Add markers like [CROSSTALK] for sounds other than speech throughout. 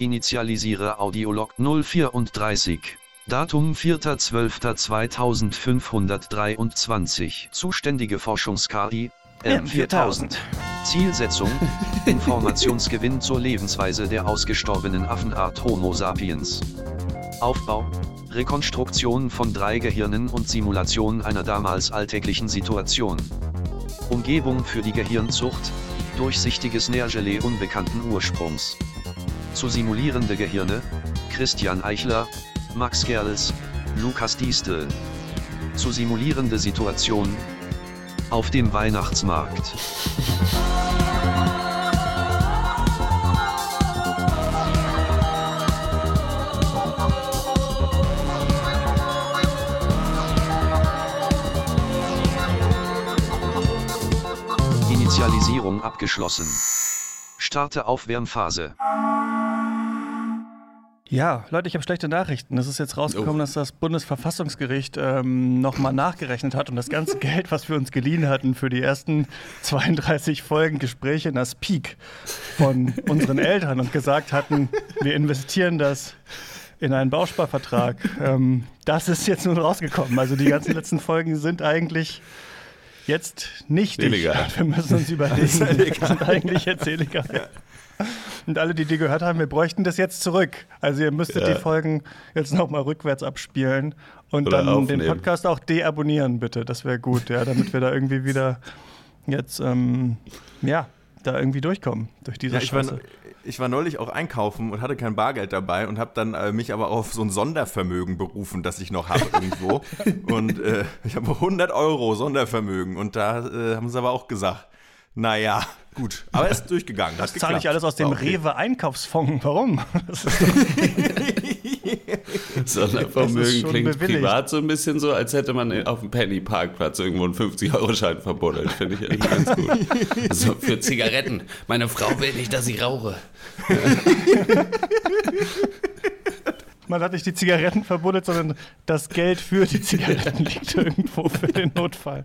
Initialisiere Audiolog 034. Datum 4.12.2523. Zuständige Forschungs-KI, M4000. Zielsetzung, [LAUGHS] Informationsgewinn zur Lebensweise der ausgestorbenen Affenart Homo sapiens. Aufbau, Rekonstruktion von drei Gehirnen und Simulation einer damals alltäglichen Situation. Umgebung für die Gehirnzucht, durchsichtiges Nährgelee unbekannten Ursprungs. Zu simulierende Gehirne, Christian Eichler, Max Gerls, Lukas Diestel. Zu simulierende Situation, auf dem Weihnachtsmarkt. Initialisierung abgeschlossen. Starte Aufwärmphase. Ja, Leute, ich habe schlechte Nachrichten. Es ist jetzt rausgekommen, oh. dass das Bundesverfassungsgericht ähm, nochmal nachgerechnet hat und das ganze [LAUGHS] Geld, was wir uns geliehen hatten für die ersten 32 Folgen Gespräche in das Peak von unseren Eltern und gesagt hatten, wir investieren das in einen Bausparvertrag. Ähm, das ist jetzt nun rausgekommen. Also die ganzen letzten Folgen sind eigentlich jetzt nicht illegal. Wir müssen uns überlegen, [LAUGHS] die sind eigentlich jetzt illegal. Ja. Und alle, die die gehört haben, wir bräuchten das jetzt zurück. Also ihr müsstet ja. die Folgen jetzt nochmal rückwärts abspielen und Oder dann aufnehmen. den Podcast auch deabonnieren, bitte. Das wäre gut, ja, damit wir da irgendwie wieder jetzt, ähm, ja, da irgendwie durchkommen durch diese ja, ich war, ich war neulich auch einkaufen und hatte kein Bargeld dabei und habe dann äh, mich aber auf so ein Sondervermögen berufen, das ich noch habe [LAUGHS] irgendwo. und äh, ich habe 100 Euro Sondervermögen und da äh, haben sie aber auch gesagt, naja, gut. Aber er ist durchgegangen. Das zahle ich alles aus dem okay. Rewe-Einkaufsfonds. Warum? [LAUGHS] Sondervermögen klingt bewilligt. privat so ein bisschen so, als hätte man auf dem Penny-Parkplatz irgendwo einen 50-Euro-Schein verbuddelt. Finde ich irgendwie ganz gut. [LAUGHS] Also für Zigaretten. Meine Frau will nicht, dass ich rauche. [LAUGHS] Man hat nicht die Zigaretten verbuddelt, sondern das Geld für die Zigaretten liegt irgendwo für den Notfall.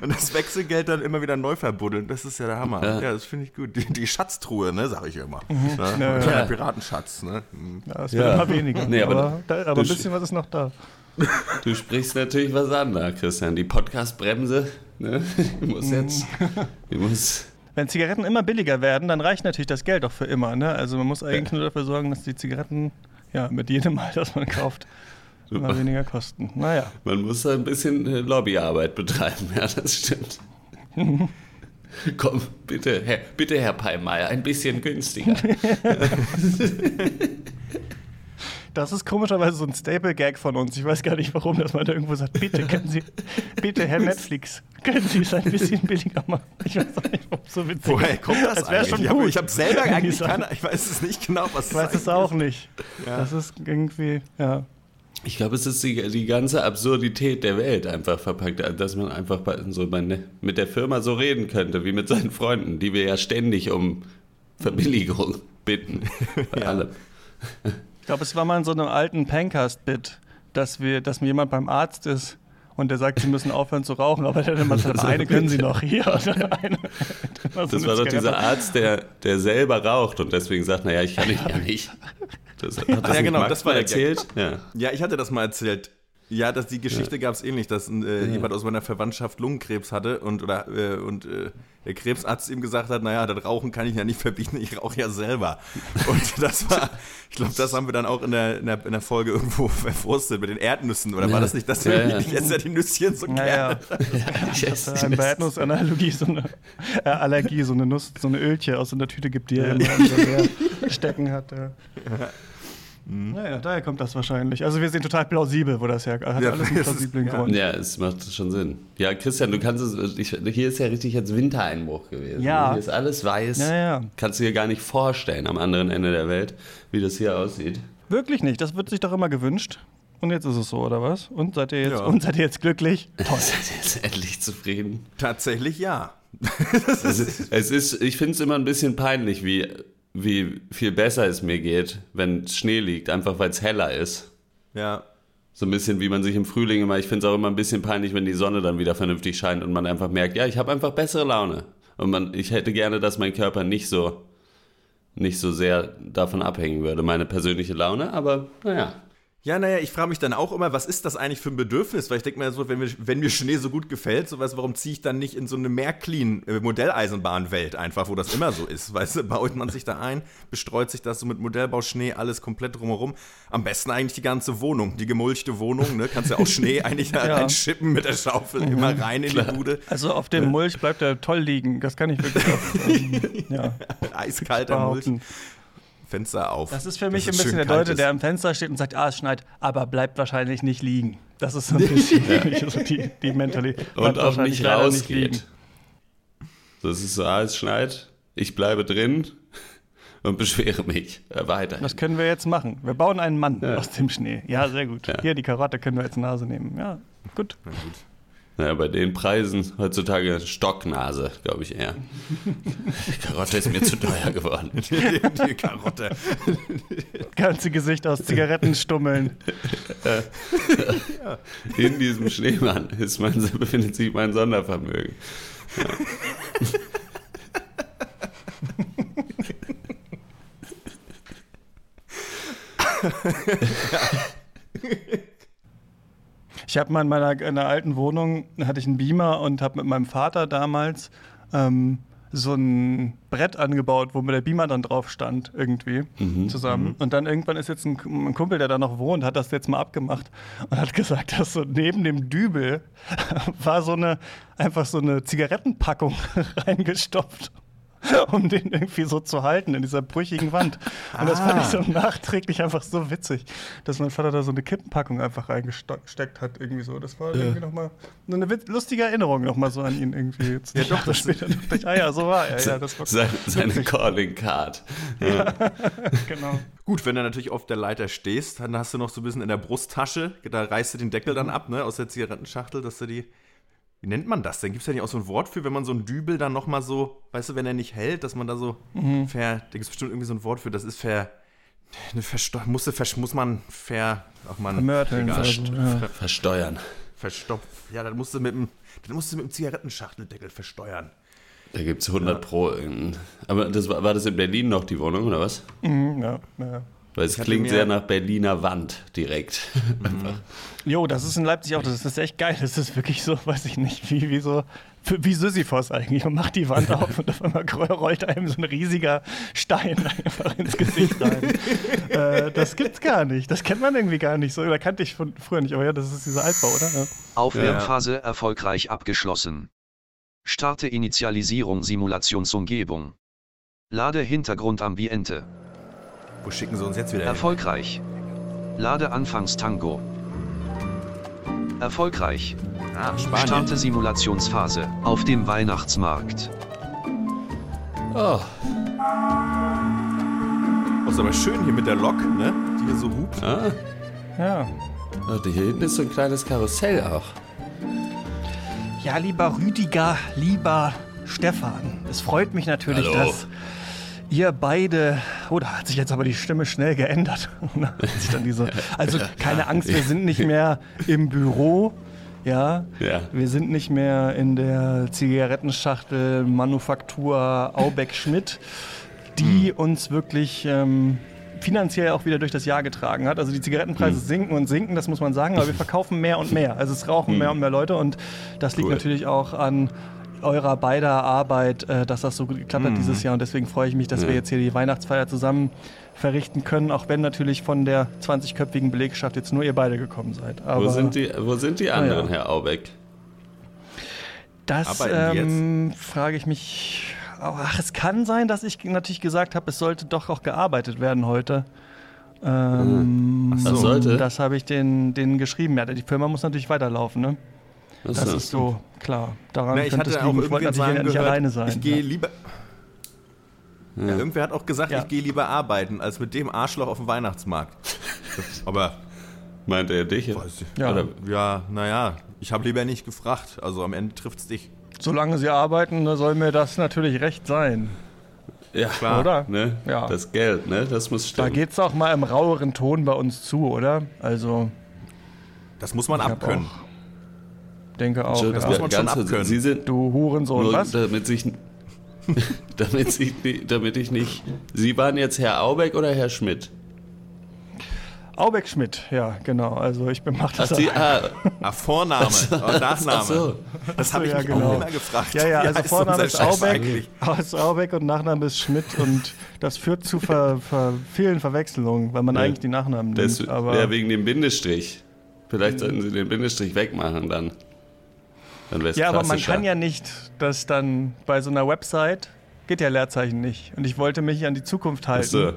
Und das Wechselgeld dann immer wieder neu verbuddeln, das ist ja der Hammer. Ja, ja das finde ich gut. Die, die, Schatztruhe, ne, sage ich immer. Mhm. Ne? Ja, ja. Piratenschatz, ne? Mhm. Ja, es wird ja. immer weniger. Nee, aber, aber, da, aber ein bisschen was ist noch da. Du sprichst natürlich was an da, Christian. Die Podcast-Bremse, ne? Die muss mhm. jetzt. Die muss. Wenn Zigaretten immer billiger werden, dann reicht natürlich das Geld auch für immer. Ne? Also man muss eigentlich nur dafür sorgen, dass die Zigaretten ja, mit jedem Mal, das man kauft, immer weniger kosten. Naja. Man muss da ein bisschen äh, Lobbyarbeit betreiben, ja, das stimmt. [LAUGHS] Komm, bitte, Herr, bitte, Herr Peimeier, ein bisschen günstiger. [LAUGHS] Das ist komischerweise so ein Staple-Gag von uns. Ich weiß gar nicht, warum, dass man da irgendwo sagt, bitte, können Sie, bitte, Herr Netflix, können Sie es ein bisschen billiger machen? Ich weiß auch nicht, warum so witzig Woher kommt das, das eigentlich? Schon gut. Ich habe selber eigentlich keine, ich weiß es nicht genau, was Ich weiß es auch nicht. Ja. Das ist irgendwie, ja. Ich glaube, es ist die, die, ganze Absurdität der Welt einfach verpackt, dass man einfach so meine, mit der Firma so reden könnte, wie mit seinen Freunden, die wir ja ständig um Verbilligung [LAUGHS] bitten. Bei [LAUGHS] ja. allem. Ich glaube, es war mal in so einem alten Pancast-Bit, dass, dass mir jemand beim Arzt ist und der sagt, sie müssen aufhören zu rauchen, aber der immer sagt, [LAUGHS] eine können sie noch hier. Eine, das war doch dieser Arzt, der, der selber raucht und deswegen sagt, naja, ich kann nicht, ja nicht. Das, hat das ja, genau, Max das war erzählt. Ja. ja, ich hatte das mal erzählt. Ja, dass die Geschichte ja. gab es ähnlich, dass äh, ja. jemand aus meiner Verwandtschaft Lungenkrebs hatte und oder äh, und äh, der Krebsarzt ihm gesagt hat, naja, das Rauchen kann ich ja nicht verbieten, ich rauche ja selber. [LAUGHS] Und das war, ich glaube, das haben wir dann auch in der, in der, in der Folge irgendwo [LAUGHS] verwurstet mit den Erdnüssen. Oder ja. war das nicht, dass wir ja, jetzt ja die Nüsschen so gerne? Ja, ja. dass er eine Erdnussanalogie, so eine äh, Allergie, so eine Nuss, so eine Ölchen aus so einer Tüte gibt, die er immer so stecken hat. Ja. [LAUGHS] Mhm. Naja, daher kommt das wahrscheinlich. Also wir sind total plausibel, wo das herkommt. Hat ja, alles einen plausiblen Grund. Ja, es macht schon Sinn. Ja, Christian, du kannst es, ich, hier ist ja richtig jetzt Wintereinbruch gewesen. Ja. Hier ist alles weiß. Ja, ja. Kannst du dir gar nicht vorstellen am anderen Ende der Welt, wie das hier aussieht. Wirklich nicht. Das wird sich doch immer gewünscht. Und jetzt ist es so, oder was? Und seid ihr jetzt, ja. und seid ihr jetzt glücklich? [LAUGHS] Toll. Seid ihr jetzt endlich zufrieden? Tatsächlich ja. es ist, es ist ich finde es immer ein bisschen peinlich, wie wie viel besser es mir geht, wenn Schnee liegt, einfach weil es heller ist. Ja. So ein bisschen wie man sich im Frühling immer, ich finde es auch immer ein bisschen peinlich, wenn die Sonne dann wieder vernünftig scheint und man einfach merkt, ja, ich habe einfach bessere Laune. Und man, ich hätte gerne, dass mein Körper nicht so nicht so sehr davon abhängen würde, meine persönliche Laune, aber naja. Ja, naja, ich frage mich dann auch immer, was ist das eigentlich für ein Bedürfnis? Weil ich denke mir so, wenn mir, wenn mir Schnee so gut gefällt, so was, warum ziehe ich dann nicht in so eine mehr clean äh, Modelleisenbahnwelt einfach, wo das immer so ist? [LAUGHS] Weißt du, baut man sich da ein, bestreut sich das so mit Modellbauschnee, alles komplett drumherum. Am besten eigentlich die ganze Wohnung, die gemulchte Wohnung, ne? Kannst ja auch Schnee [LAUGHS] eigentlich da ja. reinschippen mit der Schaufel, mhm, immer rein klar. in die Bude. Also auf dem Mulch bleibt er toll liegen, das kann ich wirklich [LAUGHS] auch, ähm, ja. Eiskalter Mulch. Fenster auf. Das ist für mich ein bisschen der Leute, der am Fenster steht und sagt, ah, es schneit, aber bleibt wahrscheinlich nicht liegen. Das ist so ein [LAUGHS] bisschen ja. so die, die Mentalität. Und auch nicht rausgeht. Nicht das ist so, ah, es schneit, ich bleibe drin [LAUGHS] und beschwere mich äh, weiter. Das können wir jetzt machen. Wir bauen einen Mann ja. aus dem Schnee. Ja, sehr gut. Ja. Hier, die Karotte können wir als Nase nehmen. Ja, gut. Na gut. Naja, bei den Preisen heutzutage Stocknase, glaube ich eher. Die Karotte ist mir zu teuer geworden. [LAUGHS] Die, die Karotte. Ganze Gesicht aus Zigarettenstummeln. In diesem Schneemann ist mein, befindet sich mein Sondervermögen. Ja. ja. [LAUGHS] Ich habe mal in meiner in einer alten Wohnung hatte ich einen Beamer und habe mit meinem Vater damals ähm, so ein Brett angebaut, wo mir der Beamer dann drauf stand, irgendwie mhm, zusammen. Mhm. Und dann irgendwann ist jetzt ein, ein, Kumpel, der da noch wohnt, hat das jetzt mal abgemacht und hat [LAUGHS] gesagt, dass so neben dem Dübel [LAUGHS] war so eine, einfach so eine Zigarettenpackung [LAUGHS] reingestopft. [LAUGHS] um den irgendwie so zu halten in dieser brüchigen Wand. Und das fand ich so ah. nachträglich einfach so witzig, dass mein Vater da so eine Kippenpackung einfach reingesteckt hat, irgendwie so. Das war ja. irgendwie nochmal eine lustige Erinnerung nochmal so an ihn irgendwie. Jetzt ja, doch, das später dachte ich, ah ja, so war er. Ja, das war seine, seine Calling Card. Ja. [LAUGHS] genau. Gut, wenn du natürlich auf der Leiter stehst, dann hast du noch so ein bisschen in der Brusttasche, da reißt du den Deckel dann ab, ne, aus der Zigarettenschachtel, dass du die wie nennt man das denn? Gibt es ja nicht auch so ein Wort für, wenn man so einen Dübel dann nochmal so, weißt du, wenn er nicht hält, dass man da so mhm. ver, da gibt es bestimmt irgendwie so ein Wort für, das ist ver, eine Versto ver, muss man ver, ach man, Vermörteln, also, ja. versteuern. Verstopft. Ja, dann musst du mit dem, dann musst du mit dem Zigarettenschachteldeckel versteuern. Da gibt es 100 ja. Pro. Aber das war, war das in Berlin noch die Wohnung, oder was? Mhm, ja, ja. Weil es klingt sehr nach Berliner Wand direkt. [LAUGHS] Mhm. Jo, das ist in Leipzig auch, das ist echt geil. Das ist wirklich so, weiß ich nicht, wie, wie so, wie Sisyphos eigentlich. Man macht die Wand [LAUGHS] auf und auf einmal rollt einem so ein riesiger Stein [LAUGHS] einfach ins Gesicht rein. äh, das gibt's gar nicht. Das kennt man irgendwie gar nicht so. Oder kannte ich von früher nicht. Aber ja, das ist dieser Altbau, oder? Ja. Aufwärmphase ja. erfolgreich abgeschlossen. Starte Initialisierung Simulationsumgebung. Lade Hintergrundambiente. Wo schicken sie uns jetzt wieder Erfolgreich. Hin? Lade Anfangstango. Erfolgreich. Ah, Spanien. Starte Simulationsphase auf dem Weihnachtsmarkt. Oh. Oh, ist aber schön hier mit der Lok, ne? Die hier so hupt. Ah. Ja. Oh, hier hinten ist so ein kleines Karussell auch. Ja, lieber Rüdiger, lieber Stefan, es freut mich natürlich, Hallo. dass ihr beide, oh, da hat sich jetzt aber die Stimme schnell geändert. [LAUGHS] diese, also keine Angst, wir sind nicht mehr im Büro. Ja, ja, wir sind nicht mehr in der Zigarettenschachtel Manufaktur Aubeck-Schmidt, die hm. uns wirklich ähm, finanziell auch wieder durch das Jahr getragen hat. Also die Zigarettenpreise hm. sinken und sinken, das muss man sagen, aber wir verkaufen mehr und mehr. Also es rauchen hm. mehr und mehr Leute und das liegt cool. natürlich auch an eurer beider Arbeit, äh, dass das so gut geklappt hat mhm. dieses Jahr. Und deswegen freue ich mich, dass ja. wir jetzt hier die Weihnachtsfeier zusammen verrichten können, auch wenn natürlich von der 20-köpfigen Belegschaft jetzt nur ihr beide gekommen seid. Aber, wo, sind die, wo sind die anderen, ja. Herr Aubeck? Das ähm, frage ich mich. Ach, es kann sein, dass ich natürlich gesagt habe, es sollte doch auch gearbeitet werden heute. Ähm, so. sollte? Das habe ich denen, denen geschrieben. Ja, die Firma muss natürlich weiterlaufen, ne? Das, das ist so, klar. Daran Na, ich könnte es liegen. Ich wollte natürlich nicht alleine sein. Ich gehe lieber. Ja. Ja, irgendwer hat auch gesagt, ja. ich gehe lieber arbeiten, als mit dem Arschloch auf dem Weihnachtsmarkt. [LAUGHS] Aber. Meint er dich? Ja, ja naja, ich habe lieber nicht gefragt. Also am Ende trifft es dich. Solange sie arbeiten, da soll mir das natürlich recht sein. Ja, klar. Oder? Ne? Ja. Das Geld, ne? Das muss stimmen. Da geht es auch mal im raueren Ton bei uns zu, oder? Also. Das muss man abkönnen. Denke auch. Das ja. muss man schon abkönnen. Sie sind du Hurensohn, nur was? Damit sich, [LAUGHS] damit, ich, damit ich nicht. Sie waren jetzt Herr Aubeck oder Herr Schmidt? Aubeck Schmidt, ja, genau. Also ich mache das. Ach, die, ah, ah, Vorname, oh, Nachname. Ach so. Das habe ich ja, mich genau. auch immer gefragt. Ja, ja, also Vorname ist Aubeck, ist Aubeck und Nachname ist Schmidt und das führt zu ver, ver, vielen Verwechslungen, weil man ja. eigentlich die Nachnamen das, nimmt. Aber ja, wegen dem Bindestrich. Vielleicht sollten Sie den Bindestrich wegmachen dann. Dann ja, aber man kann ja nicht, dass dann bei so einer Website geht ja Leerzeichen nicht. Und ich wollte mich an die Zukunft halten. So.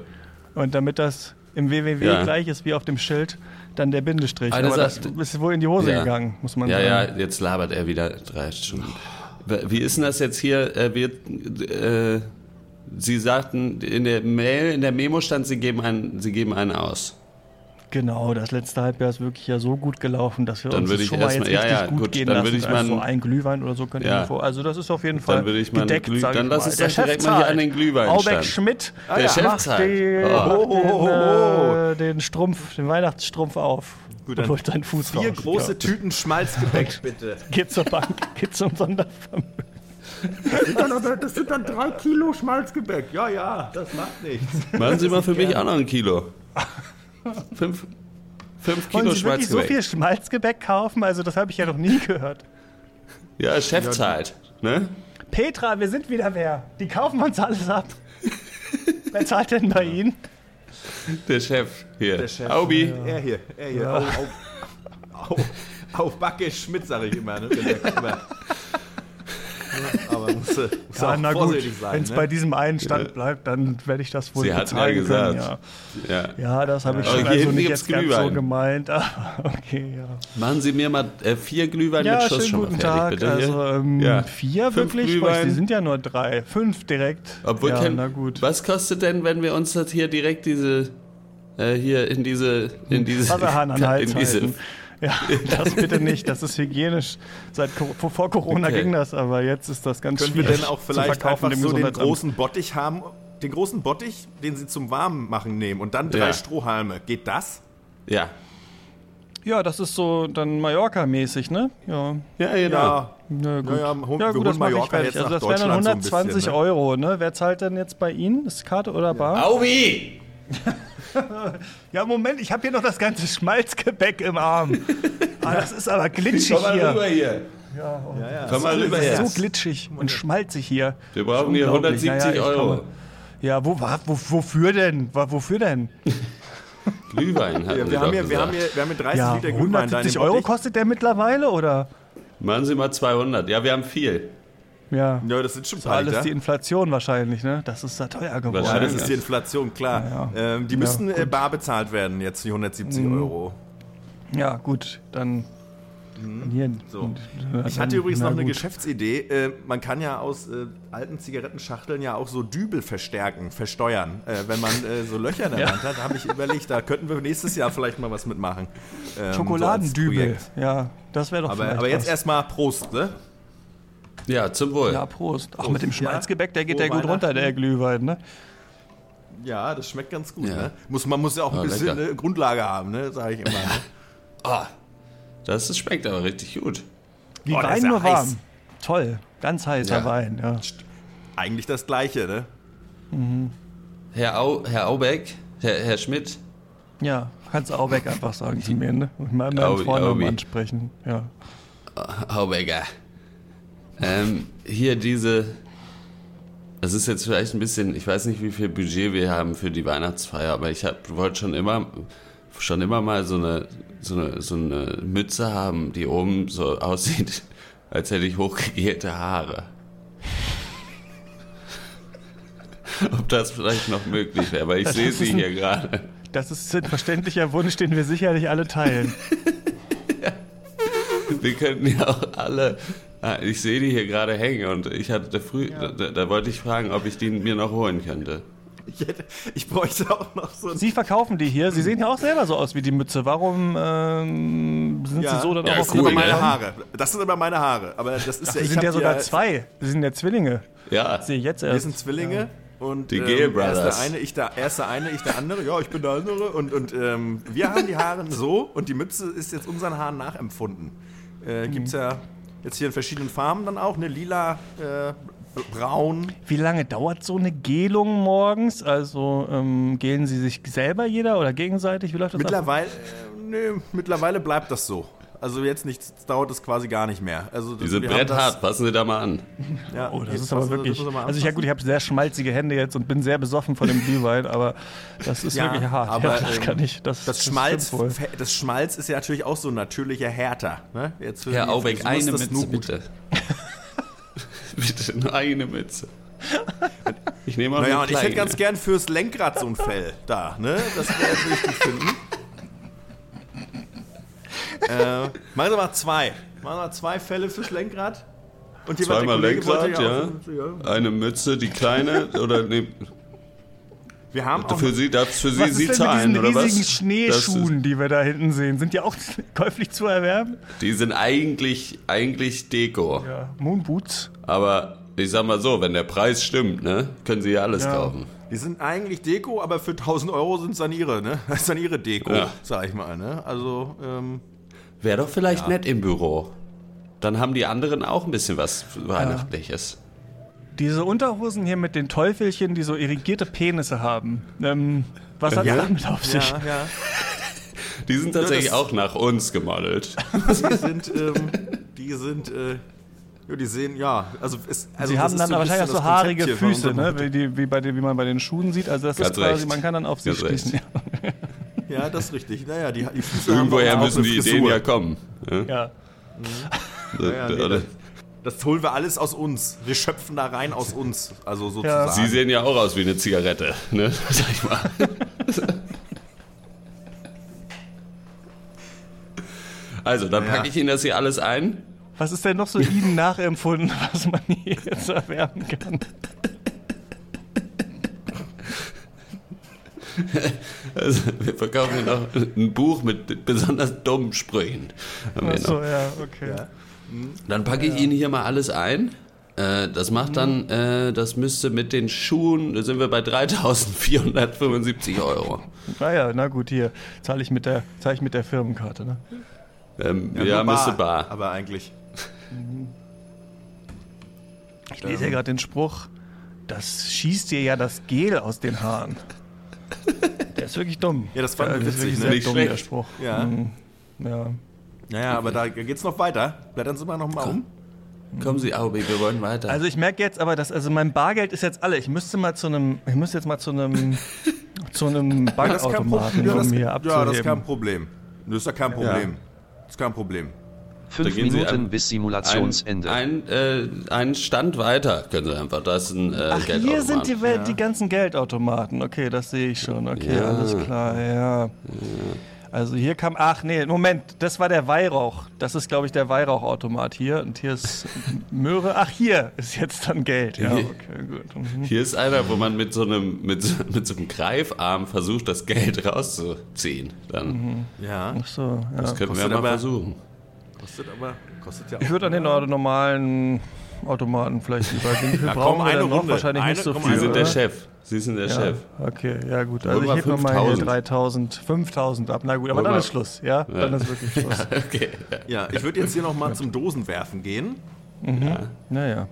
Und damit das im www ja. gleich ist wie auf dem Schild, dann der Bindestrich. Also Aber das ist wohl in die Hose ja. gegangen, muss man ja, sagen. Ja, ja, jetzt labert er wieder drei Stunden. Wie ist denn das jetzt hier? Äh, wird, äh, Sie sagten in der Mail, in der Memo stand, Sie geben einen, Sie geben einen aus. Genau, das letzte Halbjahr ist wirklich ja so gut gelaufen, dass wir dann uns würde ich schon mal jetzt ja, richtig ja, gut, gut gehen dann lassen. Würde ich mal, so ein Glühwein oder so könnte ja. ich vor. Also das ist auf jeden Fall dann würde ich mal gedeckt, Glüh, Dann lass es doch direkt mal hier an den Glühwein Aubeck Schmidt ah, der Chef macht den, [LAUGHS] oh. den, oh. Äh, den Strumpf, den Weihnachtsstrumpf auf. Gut, dann und deinen Fuß Vier raus. große Tüten Schmalzgebäck, [LAUGHS] bitte. Geht zur Bank, geht zum Sondervermögen. Das sind, dann, drei Kilo Schmalzgebäck. Ja, ja, das macht nichts. Machen Sie mal für mich auch noch ein Kilo. Fünf, fünf Kilo Wollen Sie Schmalzgebäck. so viel Schmalzgebäck kaufen? Also das habe ich ja noch nie gehört. Ja, Chef zahlt. Ne? Petra, wir sind wieder wer. Die kaufen uns alles ab. Wer zahlt denn bei Ihnen? Der Chef hier. Der Chef. Aubi. Ja. Er hier. Er hier. Ja. Auf, auf, auf, auf Backe Schmidt, sage ich immer. Ne? [LAUGHS] aber muss, muss ja, auch na vorsichtig gut. sein. Wenn es ne? bei diesem einen Stand bleibt, dann werde ich das wohl Sie hatten ja gesagt. Können, ja. Ja. ja. das habe ich schon also nicht jetzt ganz so gemeint. [LAUGHS] okay. Machen Sie mir mal äh, vier Glühwein mit Schuss schon mal fertig, Tag. bitte. Also ähm, vier Fünf wirklich? Boah, die sind ja nur drei. Fünf direkt. Obwohl, ja, na gut. Was kostet denn, wenn wir uns das hier direkt diese äh, hier in diese in diese an [LAUGHS] Hals in diese, halten. Ja, [LAUGHS] das bitte nicht. Das ist hygienisch. Seit vor Corona okay. ging das, aber jetzt ist das ganz Können schwierig. Können wir denn auch vielleicht einfach so den großen Bottich haben, den großen Bottich, den Sie zum Warmmachen nehmen und dann drei ja. Strohhalme? Geht das? Ja. Ja, das ist so dann Mallorca-mäßig, ne? Ja. Ja, genau. Ja, ja, gut. Ja, ja, ja, gut das mache ich fertig. Also das wären dann 120 so bisschen, ne? Euro, ne? Wer zahlt denn jetzt bei Ihnen? Ist Karte oder Bar? Aubi! [LAUGHS] [LAUGHS] ja, Moment, ich habe hier noch das ganze Schmalzgebäck im Arm. [LAUGHS] Ah, das ist aber glitschig Komm mal hier. rüber hier. Ja, ja, ja. Komm mal rüber hier. so glitschig und schmalzig hier. Wir brauchen hier 170 ja, Euro. Ja, wo, wo, wofür denn? Wofür denn? [LAUGHS] Glühwein hatten ja, wir, haben hier, wir, haben hier, wir haben hier 30 ja, Liter Glühwein. 170 Euro kostet der mittlerweile, oder? Machen Sie mal 200. Ja, wir haben viel. Ja. ja, das sind schon das alles die Inflation wahrscheinlich, ne? Das ist da teuer geworden. Ja, das ist die Inflation, klar. Ja, ja. Ähm, die müssen äh, bar bezahlt werden, jetzt die 170 mhm. Euro. Ja, gut, dann. Mhm. Hier, so. Ich hatte übrigens noch eine. Geschäftsidee. Äh, man kann ja aus äh, alten Zigarettenschachteln ja auch so Dübel verstärken, versteuern. Äh, wenn man äh, so Löcher in der Wand hat, habe ich überlegt, da könnten wir nächstes Jahr vielleicht mal was mitmachen. Ähm, Schokoladendübel, so ja, das wäre doch Aber, aber jetzt erstmal Prost, ne? Ja, zum Wohl. Ja, Prost. Ach, mit dem Schmalzgebäck, der geht ja gut runter, der Glühwein, ne? Ja, das schmeckt ganz gut, ja. ne? Muss, man muss ja auch ein oh, bisschen eine Grundlage haben, ne? Sag ich immer. Ne? oh, [LAUGHS] das schmeckt aber richtig gut. Wie oh, Wein nur heiß. warm. Toll. Ganz heißer ja. Wein, ja. Eigentlich das Gleiche, ne? Mhm. Herr, Au, Herr Aubeck, Herr, Herr Schmidt. Ja, kannst Aubeck einfach sagen zu mir, ne? Und mal meinen Freund ansprechen, ja. Aubecker. Ähm, hier diese. Es ist jetzt vielleicht ein bisschen, ich weiß nicht, wie viel Budget wir haben für die Weihnachtsfeier, aber ich wollte schon immer, schon immer mal so eine, so eine, so eine Mütze haben, die oben so aussieht, [LAUGHS] als hätte ich hochgegelte Haare. [LAUGHS] Ob das vielleicht noch möglich wäre, weil ich sehe sie ein, hier gerade. Das ist ein verständlicher Wunsch, den wir sicherlich alle teilen. [LAUGHS] wir könnten ja auch alle Ah, ich sehe die hier gerade hängen und ich hatte früh, ja. da, da, wollte ich fragen, ob ich die mir noch holen könnte. Ich, hätte, ich bräuchte auch noch so. Sie verkaufen die hier. Sie sehen ja auch selber so aus wie die Mütze. Warum ähm, sind ja. Sie so dann ja, auch Das sind immer meine Haare. Das sind immer meine Haare. Aber das ist Ach, ja. Sie sind ja sogar zwei. Sie sind ja Zwillinge. Ja. Sehe ich jetzt erst. Wir sind Zwillinge. Ja. Und, die ähm, Brothers. Er ist, der eine, ich der, er ist der eine, ich der andere. Ja, ich bin der andere. Und, und ähm, wir haben die Haare so und die Mütze ist jetzt unseren Haaren nachempfunden. Äh, Gibt es ja Jetzt hier in verschiedenen Farben dann auch, eine lila, äh, braun. Wie lange dauert so eine Gelung morgens? Also ähm, gelen Sie sich selber jeder oder gegenseitig? Wie läuft das mittlerweile? Äh, nö, mittlerweile bleibt das so. Also jetzt nicht, dauert es quasi gar nicht mehr. Also die sind bretthart, passen Sie da mal an. Ja, oh, das ist aber wirklich. Also ich, ja gut, ich habe sehr schmalzige Hände jetzt und bin sehr besoffen von dem Glühwein, aber das ist ja, wirklich hart. Aber ja, das ähm, kann ich. Das, das, das, Schmalz, das Schmalz ist ja natürlich auch so ein natürlicher Härter. Ne? Jetzt Herr Aubeck, eine Mütze bitte. [LAUGHS] bitte nur eine Mütze. Ich nehme auch naja, und ich hätte ganz gern fürs Lenkrad so ein Fell da, ne? Das wäre wichtig finden äh, machen Sie mal zwei. Machen wir zwei Fälle fürs Lenkrad. Und Zweimal Lenkrad, ja. ja. Eine Mütze, die kleine, oder ne, wir haben auch für Sie, darf für Sie, Sie zahlen, oder was? riesigen Schneeschuhen, die wir da hinten sehen, sind die auch [LAUGHS] käuflich zu erwerben? Die sind eigentlich, eigentlich Deko. Ja, Moonboots. Aber ich sag mal so, wenn der Preis stimmt, ne, können Sie ja alles ja. kaufen. Die sind eigentlich Deko, aber für 1000 Euro sind es dann ihre, ne? [LAUGHS] Das ist dann ihre Deko, ja. sag ich mal, ne? Also, ähm, Wäre doch vielleicht ja. nett im Büro. Dann haben die anderen auch ein bisschen was Weihnachtliches. Diese Unterhosen hier mit den Teufelchen, die so irrigierte Penisse haben. Ähm, was hat ja. damit auf sich? Ja, ja. Die sind tatsächlich auch nach uns gemodelt. [LAUGHS] Die sind, ähm, die sind, äh, ja, die sehen, ja, also, es, also sie haben dann so wahrscheinlich auch so haarige Füße, ne? Wie, die, wie, bei den, wie man bei den Schuhen sieht. Also das Ganz ist quasi, recht. man kann dann auf sie Ganz schließen. Ja, das ist richtig. Naja, die, die Füße Irgendwoher müssen die Ideen ja kommen. Ja. ja. Mhm. naja, nee, das, das holen wir alles aus uns. Wir schöpfen da rein aus uns. Also sozusagen. Ja. Sie sehen ja auch aus wie eine Zigarette, ne? [LAUGHS] Sag ich mal. also, dann packe ich Ihnen das hier alles ein. Was ist denn noch so Ihnen nachempfunden, [LAUGHS] was man hier jetzt erwerben kann? [LAUGHS] Also, wir verkaufen hier noch ein Buch mit besonders dummen Sprüchen. Achso, ja, okay. Ja. Dann packe ich ja. Ihnen hier mal alles ein. Äh, das macht dann, äh, das müsste mit den Schuhen, da sind wir bei 3.475 Euro. Naja, na gut, hier zahle ich, mit der, zahl ich mit der Firmenkarte. Ne? Ähm, ja, ja müsste bar. Aber eigentlich. Ich lese ja gerade den Spruch, das schießt dir ja das Gel aus den Haaren. Der ist wirklich dumm. Ja, das fand ich witzig, ne? Nicht dumm, der Spruch. Ja. Mhm. Ja. Naja, aber da geht's noch weiter. Blättern Sie mal noch mal um. Kommen Sie, Aubi, wir wollen weiter. Also ich merke jetzt aber, dass also mein Bargeld ist jetzt alle. Ich müsste mal zu einem, ich müsste jetzt mal zu einem, [LAUGHS] zu einem Bankautomaten ja, um hier abzuheben. Ja, das ist kein Problem. Das ist ja kein Problem. Ja. Das ist kein Problem. Fünf Minuten ein, bis Simulationsende. Ein, ein, äh, einen Stand weiter können Sie einfach. Das ist ein äh, Ach, Hier sind die, Welt, ja. die ganzen Geldautomaten. Okay, das sehe ich schon. Okay, ja. alles klar. Ja. ja. Also hier kam, ach nee, Moment, das war der Weihrauch. Das ist, glaube ich, der Weihrauchautomat hier. Und hier ist [LAUGHS] Möhre. Ach, hier ist jetzt dann Geld. Ja, okay, gut. Mhm. Hier ist einer, wo man mit so einem, mit, mit so einem Greifarm versucht, das Geld rauszuziehen. Dann. Mhm. Ja. Ach so, ja. Das könnten wir mal versuchen. Kostet aber, kostet ja Ich würde an den normalen Automaten vielleicht lieber [LAUGHS] gehen. Wie viel brauchen wir denn noch? Wahrscheinlich eine, nicht so viel. Sie sind der Chef. Sie sind der ja, Chef. Okay, ja gut. Also ich hebe nochmal hier 3000, 5000 ab. Na gut, aber dann ist Schluss, ja? ja? Dann ist wirklich [LAUGHS] Schluss. Ja, okay. ja ich würde jetzt hier nochmal zum Dosenwerfen gehen. Mhm. Ja. Naja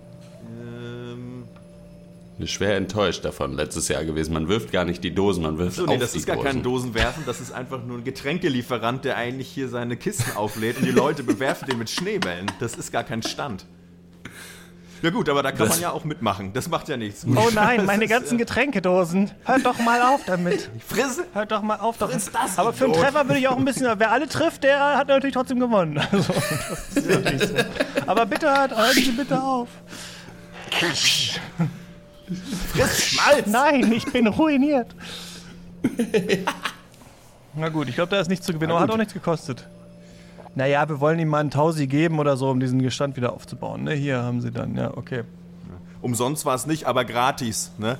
schwer enttäuscht davon letztes Jahr gewesen. Man wirft gar nicht die Dosen, man wirft so, nee, das die ist gar Dosen. kein Dosenwerfen, das ist einfach nur ein Getränkelieferant, der eigentlich hier seine Kisten auflädt und die Leute bewerfen den mit Schneebällen. Das ist gar kein Stand. Ja gut, aber da kann das man ja auch mitmachen. Das macht ja nichts. Oh [LAUGHS] nein, meine ganzen Getränkedosen. Hört doch mal auf damit. Friss. Hört doch mal auf. Doch. Friss das. Aber für einen Treffer würde ich auch ein bisschen. Wer alle trifft, der hat natürlich trotzdem gewonnen. [LAUGHS] Also, das ist ja so. Aber bitte hört, hören Sie bitte auf. Friss Schmalz! Nein, ich bin ruiniert. [LAUGHS] Na gut, ich glaube, da ist nichts zu gewinnen, aber hat auch nichts gekostet. Naja, wir wollen ihm mal einen Tausi geben oder so, um diesen Gestand wieder aufzubauen. Ne? Hier haben sie dann, ja, okay. Umsonst war es nicht, aber gratis, ne?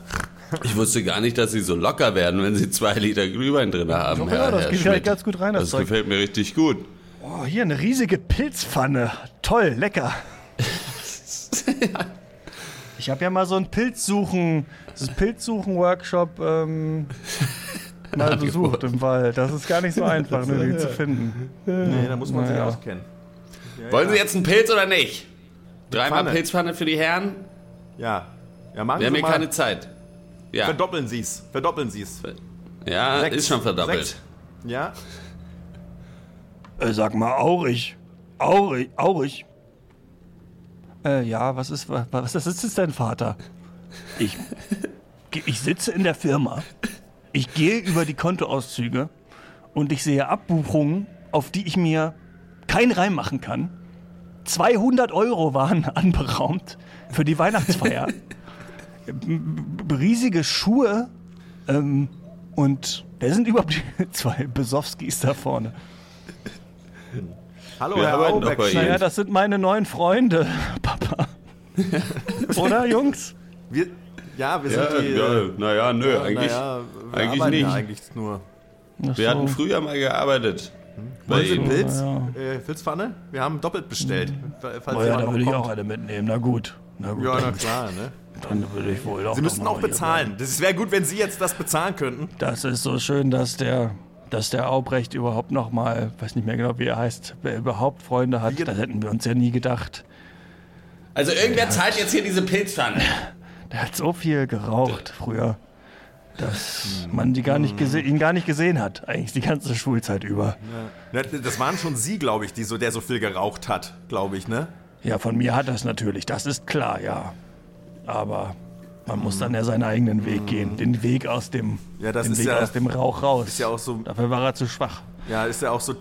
Ich wusste gar nicht, dass sie so locker werden, wenn sie zwei Liter Glühwein drin haben. Ja, das Herr geht halt ganz gut rein. Das, das gefällt mir richtig gut. Oh, hier eine riesige Pilzpfanne. Toll, lecker. [LAUGHS] Ich habe ja mal so einen Pilzsuchen, das Pilzsuchen-Workshop ähm, [LAUGHS] mal besucht im Wald. Das ist gar nicht so einfach, ne, die zu finden. Nee, da muss man naja. sich auskennen. Ja, Wollen Sie jetzt einen Pilz oder nicht? Dreimal Pilzpfanne für die Herren? Ja. Ja, machen Wir haben hier keine Zeit. Ja, Verdoppeln Sie es. Verdoppeln Sie es. ja Sechs. ist schon verdoppelt. Sechs. Ja? Äh, sag mal, Aurich. Aurich, Aurich. Äh, ja, was ist, was, was ist das denn, Vater? Ich, ich sitze in der Firma. Ich gehe über die Kontoauszüge und ich sehe Abbuchungen, auf die ich mir keinen Reim machen kann. 200 Euro waren [LAUGHS] anberaumt für die Weihnachtsfeier. [LAUGHS] Riesige Schuhe ähm, und wer sind überhaupt die [LAUGHS] zwei Besowskis da vorne? Hallo, Wir Herr Aubeck. Naja, das sind meine neuen Freunde. [LAUGHS] Oder, Jungs? Wir, ja, wir Ja, sind die. ja, äh, naja, nö, eigentlich, naja, wir eigentlich arbeiten ja nicht. eigentlich nur. Ach Wir so. hatten früher mal gearbeitet. Bei Wollen Sie. Pilz? ja. Äh, Pilzpfanne? Wir haben doppelt bestellt. Falls Oh ja, da will ich auch eine mitnehmen. Na gut. Na gut, Ja, na dann, klar, ne? dann will ich wohl auch Sie müssten auch hier bezahlen. Das wäre gut, wenn Sie jetzt das bezahlen könnten. Das ist so schön, dass der, dass der Aubrecht überhaupt noch mal, weiß nicht mehr genau, wie er heißt, wer überhaupt Freunde hat. Das hätten wir uns ja nie gedacht. Also irgendwer zahlt jetzt hier diese Pilzpfanne. Der hat so viel geraucht früher, dass man die gar nicht ihn gar nicht gesehen hat. Eigentlich die ganze Schulzeit über. Ja, Das waren schon Sie, glaube ich, die so, der so viel geraucht hat, glaube ich, ne? Ja, von mir hat er es natürlich, das ist klar, ja. Aber man muss dann ja seinen eigenen Weg gehen. Den Weg aus dem, Ja, das den ist Weg ja- aus dem Rauch raus. Ist ja auch so, Dafür war er zu schwach. ja, ist ja auch so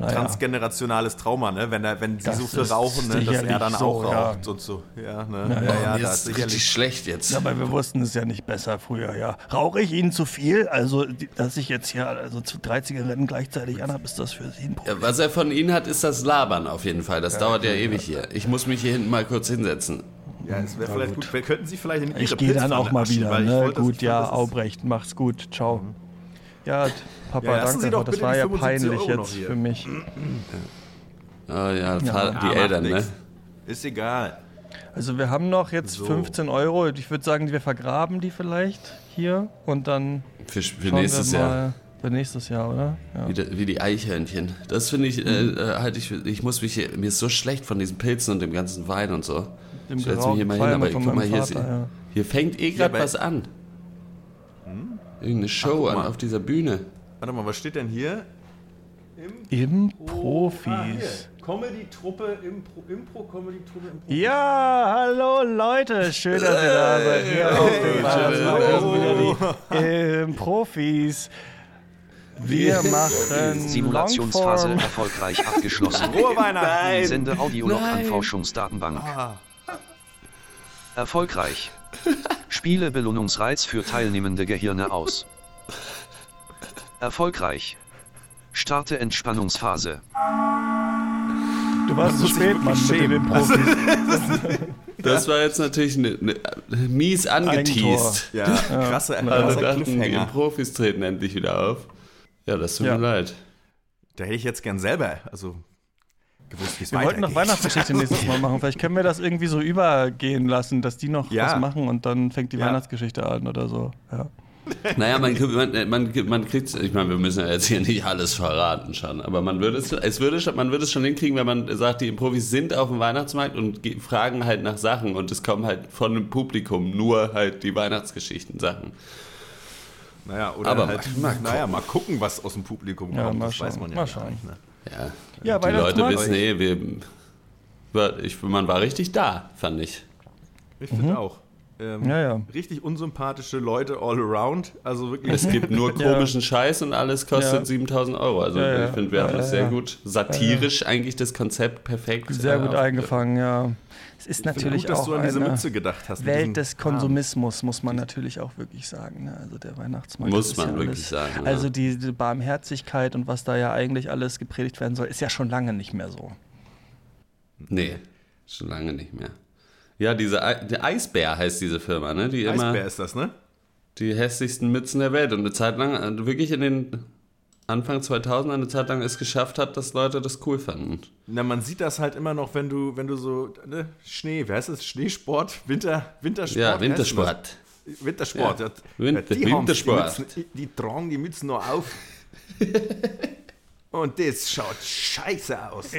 Naja. transgenerationales Trauma, ne? Wenn, er, wenn Sie Das so viel rauchen, ne? dass er dann so, auch ja. raucht und so. Ja, ne? Ja, Ja, ja. ja, Mir da ist sicherlich. richtig schlecht jetzt. Ja, aber wir wussten es ja nicht besser früher, ja. Rauche ich Ihnen zu viel? Also, dass ich jetzt hier also zu drei Zigaretten gleichzeitig anhabe, ist das für Sie ein Problem? Ja, was er von Ihnen hat, ist das Labern auf jeden Fall. Das dauert ja ewig hier. Ich muss mich hier hinten mal kurz hinsetzen. Ja, es wäre vielleicht gut. Könnten Sie vielleicht in Ihre Ich gehe dann auch mal wieder, ne? wollte- Gut, ja, das Albrecht, mach's gut. Ciao. Ja, Papa, Ja, danke. doch Das war ja 75 peinlich Euro jetzt hier. für mich. Oh ja, Vater- Ja, die Eltern, ne? Ist egal. Also wir haben noch jetzt So. 15 Euro. Ich würde sagen, wir vergraben die vielleicht hier und dann Für, für schauen nächstes wir Jahr. mal für nächstes Jahr, oder? Ja. Wie, de- wie die Eichhörnchen. Das finde ich, äh, äh, halt ich, ich muss mich hier, mir ist so schlecht von diesen Pilzen und dem ganzen Wein und so. Dem Ich setz mich hier mal hin, aber guck mal, hier, Vater, ist- ja. hier fängt eh gerade aber- was an. Irgendeine Show guck an auf dieser Bühne. Warte mal, was steht denn hier? Im Ah, Profis. Comedy-Truppe, Impro, Impro-Comedy-Truppe, Impro. Ja, hallo Leute, schön, dass ihr da seid. Hier auf dem die ähm, Profis. Wir machen Simulationsphase Longform. erfolgreich abgeschlossen. [LAUGHS] Frohe Weihnachten! Sende Audiolog an. Forschungsdatenbank. Ah. Erfolgreich. [LAUGHS] Spiele Belohnungsreiz für teilnehmende Gehirne aus. Erfolgreich. Starte Entspannungsphase. Du warst zu ich spät, Mann, wirklich mit den schämen. Profis. [LAUGHS] Das war jetzt natürlich ne, ne, mies angeteased. Ja, krasse, Alle krasser dachten, die. Profis treten endlich wieder auf. Ja, das tut Ja. mir leid. Da hätte ich jetzt gern selber, also gewusst, wie es Wir wollten noch. Weihnachtsgeschichte nächstes Mal machen. Vielleicht können wir das irgendwie so übergehen lassen, dass die noch Ja. was machen und dann fängt die Ja. Weihnachtsgeschichte an oder so. Ja. Naja, man, man, man, man kriegt, ich meine, wir müssen ja jetzt hier nicht alles verraten schon, aber man würde es, es würde schon, man würde es schon hinkriegen, wenn man sagt, die Profis sind auf dem Weihnachtsmarkt und ge- fragen halt nach Sachen und es kommen halt von dem Publikum nur halt die Weihnachtsgeschichten-Sachen. Naja, oder Aber halt, mal- naja, mal gucken, was aus dem Publikum Ja, kommt. mal das weiß man ja mal gar schauen. nicht. Ne? Ja, Ja, die Leute wissen eh, wir, war- ich, man war richtig da, fand ich. Ich finde auch. Ähm, Ja, ja. Richtig unsympathische Leute all around. Also wirklich. Es gibt nur [LAUGHS] Ja. komischen Scheiß und alles kostet Ja. 7000 Euro. Also Ja, ja. ich finde, wir haben Ja, das ja, sehr ja. gut satirisch eigentlich das Konzept perfekt. Sehr äh, gut auf- eingefangen, ja. Es ist Ich natürlich gut, dass auch du an diese eine Mütze gedacht hast. Welt des. Konsumismus, muss man natürlich auch wirklich sagen. Ne? Also der Weihnachtsmarkt. Muss ist man ja wirklich alles, sagen, ja. Also die, die Barmherzigkeit und was da ja eigentlich alles gepredigt werden soll, ist ja schon lange nicht mehr so. Nee, schon lange nicht mehr. Ja, diese der Eisbär heißt diese Firma, ne? Die immer Eisbär ist das, ne? die hässlichsten Mützen der Welt und eine Zeit lang äh, wirklich in den Anfang 2000 eine Zeit lang es geschafft hat, dass Leute das cool fanden. Na, man sieht das halt immer noch, wenn du, wenn du so, ne, Schnee, wie heißt das? Schneesport? Winter, Wintersport? Ja, Wintersport. Wintersport. Ja. Winter- die Wintersport. Die, Mützen, die tragen die Mützen noch auf. [LAUGHS] Und das schaut scheiße aus.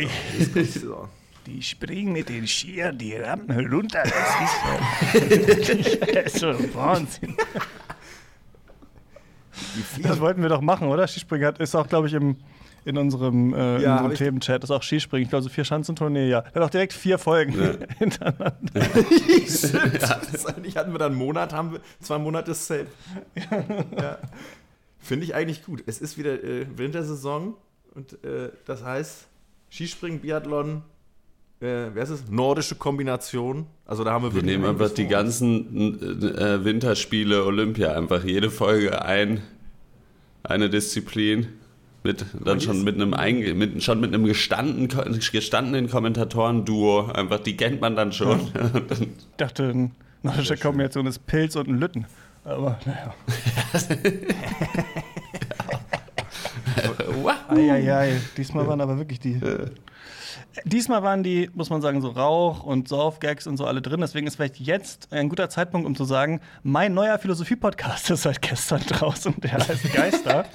So. die springen mit den Skiern die Rampen runter. Das ist, [LAUGHS] das ist so Wahnsinn. Das wollten wir doch machen, oder? Skispringen ist auch, glaube ich, im, in unserem, äh, ja, unserem Themenchat ist auch Skispringen. Ich glaube, so vier Schanzentournee, ja. Da hat auch direkt vier Folgen ja. [LAUGHS] hintereinander. ja. Eigentlich hatten wir dann einen Monat, haben wir zwei Monate safe. Ja. Finde ich eigentlich gut. Es ist wieder äh, Wintersaison und äh, das heißt Skispringen, Biathlon, äh, wer ist es? Nordische Kombination. Also da haben wir Wir nehmen einfach die ganzen äh, Winterspiele, Olympia, einfach jede Folge ein, eine Disziplin. Mit, dann schon mit einem Einge mit, schon mit einem gestanden, gestandenen Kommentatoren-Duo. Einfach, die kennt man dann schon. [LAUGHS] ich dachte, nordische Kombination ist Pilz und ein Lütten. Aber naja. [LAUGHS] [LAUGHS] Eieiei, diesmal waren aber wirklich die. Diesmal waren die, muss man sagen, so Rauch- und Saufgags und so alle drin. Deswegen ist vielleicht jetzt ein guter Zeitpunkt, um zu sagen, mein neuer Philosophie-Podcast ist seit gestern [LAUGHS] draußen. Der heißt Geister.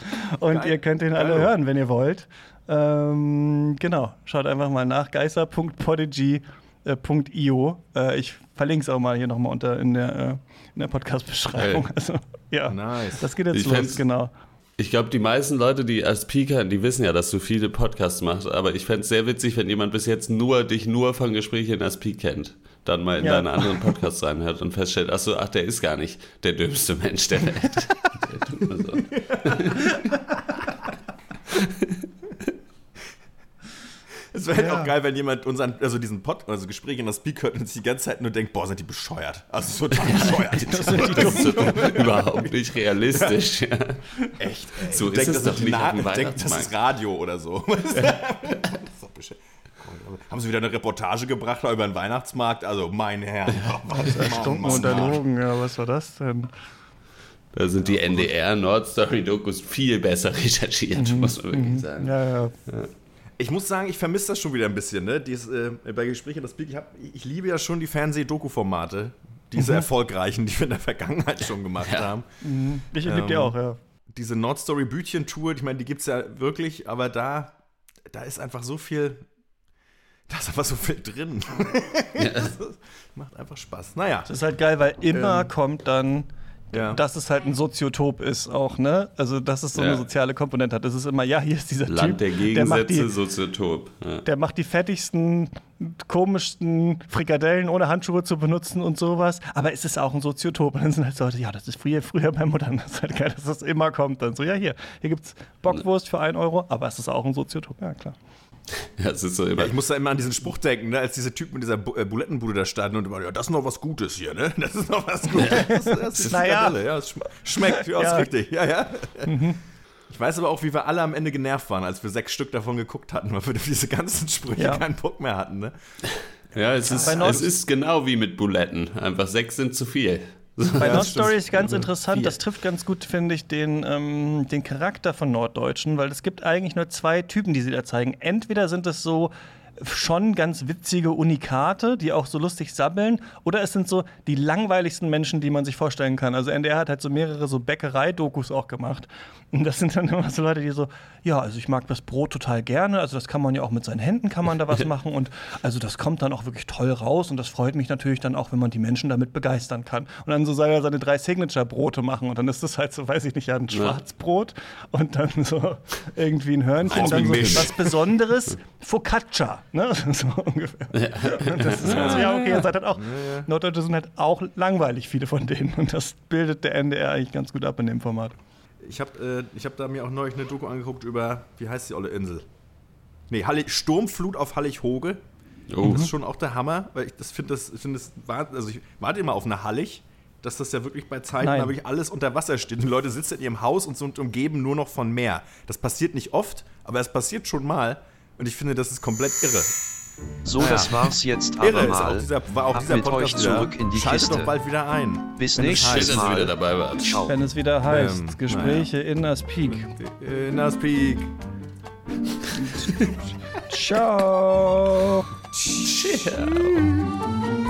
und Geil. ihr könnt ihn alle hören, wenn ihr wollt. Ähm, genau, schaut einfach mal nach geister.podigy.io. Äh, ich verlinke es auch mal hier nochmal unter in der, äh, der Podcast-Beschreibung. Hey. Also, ja, nice. das geht jetzt ich los, genau. Ich glaube, die meisten Leute, die als Speaker, die wissen ja, dass du viele Podcasts machst, aber ich fände es sehr witzig, wenn jemand bis jetzt nur dich nur von Gesprächen als Peak kennt, dann mal in ja. deine anderen Podcasts reinhört und feststellt, ach so, ach, der ist gar nicht der dümmste Mensch der Welt. [LAUGHS] der tut mir so. [LAUGHS] Es wäre halt ja. auch geil, wenn jemand unseren, also diesen Pod, also Gespräch in der Speak hört und sich die ganze Zeit nur denkt, boah, sind die bescheuert. Also total bescheuert. [LAUGHS] das sind die das ist überhaupt nicht realistisch. Ja. Echt? Ey. So ist es doch nicht auf dem denkt, das ist Radio oder so. [LAUGHS] das ist doch bescheuert. Haben sie wieder eine Reportage gebracht über den Weihnachtsmarkt? Also, mein Herr. Stunden unterlogen, ja, was war das denn? Da sind die NDR Nordstory-Dokus viel besser recherchiert, mhm. muss man wirklich mhm. sagen. Ja, ja. ja. Ich muss sagen, ich vermisse das schon wieder ein bisschen, ne? Dies, äh, bei Gesprächen das Peak. Ich, hab, ich liebe ja schon die Fernseh-Doku-Formate, diese mhm. erfolgreichen, die wir in der Vergangenheit schon gemacht ja. haben. Mhm. Ich liebe ähm, die auch, ja. Diese Nordstory-Bütchen-Tour, ich meine, die gibt es ja wirklich, aber da, da ist einfach so viel, da ist einfach so viel drin. [LAUGHS] Ja. [LAUGHS] das macht einfach Spaß. Naja. Das ist halt geil, weil immer ähm, kommt dann ja. dass es halt ein Soziotop ist auch, ne? Also, dass es so ja. eine soziale Komponente hat. Das ist immer, ja, hier ist dieser Land Typ. der Gegensätze, der die, Soziotop. Ja. Der macht die fettigsten, komischsten Frikadellen ohne Handschuhe zu benutzen und sowas. Aber es ist auch ein Soziotop. Und dann sind halt so, ja, das ist früher, früher bei Muttern. Das ist halt geil, dass das immer kommt. Dann so, ja, hier, hier gibt's Bockwurst für 1 Euro, aber es ist auch ein Soziotop. Ja, klar. [LAUGHS] Ja, es ist so immer. Ja, ich muss da immer an diesen Spruch denken, ne, als diese Typen in dieser Bu äh, Bulettenbude da standen und immer, ja, das ist noch was Gutes hier, ne? Das ist noch was [LAUGHS] Gutes. Das, das ist naja. ja, es schmeckt, ja, ist richtig. Ja, ja. Mhm. Ich weiß aber auch, wie wir alle am Ende genervt waren, als wir sechs Stück davon geguckt hatten, weil wir [LAUGHS] diese ganzen Sprüche ja. keinen Bock mehr hatten, ne? Ja, es ist, es ist genau wie mit Buletten. Einfach sechs sind zu viel. Bei ja, Nordstory ist ganz interessant, das trifft ganz gut, finde ich, den, ähm, den Charakter von Norddeutschen, weil es gibt eigentlich nur zwei Typen, die sie da zeigen. Entweder sind es so schon ganz witzige Unikate, die auch so lustig sabbeln. Oder es sind so die langweiligsten Menschen, die man sich vorstellen kann. Also NDR hat halt so mehrere so Bäckerei-Dokus auch gemacht. Und das sind dann immer so Leute, die so, ja, also ich mag das Brot total gerne. Also das kann man ja auch mit seinen Händen kann man da was [LAUGHS] machen. Und also das kommt dann auch wirklich toll raus. Und das freut mich natürlich dann auch, wenn man die Menschen damit begeistern kann. Und dann so soll er seine drei Signature-Brote machen. Und dann ist das halt so, weiß ich nicht, ja, ein Schwarzbrot und dann so irgendwie ein Hörnchen. Und dann so was Besonderes, [LAUGHS] Focaccia. Ne? [LAUGHS] so ungefähr. Ja. Das ist also, ja, okay, ihr seid halt auch, ja. Norddeutsche sind halt auch langweilig, viele von denen. Und das bildet der NDR eigentlich ganz gut ab in dem Format. Ich habe äh, hab da mir auch neulich eine Doku angeguckt über, wie heißt die olle Insel? Nee, Hallig, Sturmflut auf Hallig-Hoge. Oh. Das ist schon auch der Hammer, weil ich das finde, das, find das war, also ich warte immer auf eine Hallig, dass das ja wirklich bei Zeiten da wirklich alles unter Wasser steht. Und die Leute sitzen in ihrem Haus und sind umgeben nur noch von Meer. Das passiert nicht oft, aber es passiert schon mal. Und ich finde, das ist komplett irre. So, naja. das war's jetzt [LAUGHS] aber irre mal. Ist auch dieser, war auch dieser Podcast euch zurück in die Schaltet Kiste. doch bald wieder ein. Bis nächstes Mal. wieder dabei wart. Ciao. Wenn es wieder heißt, ähm, Gespräche naja. in das Peak. In das Peak. [LAUGHS] Ciao. Ciao.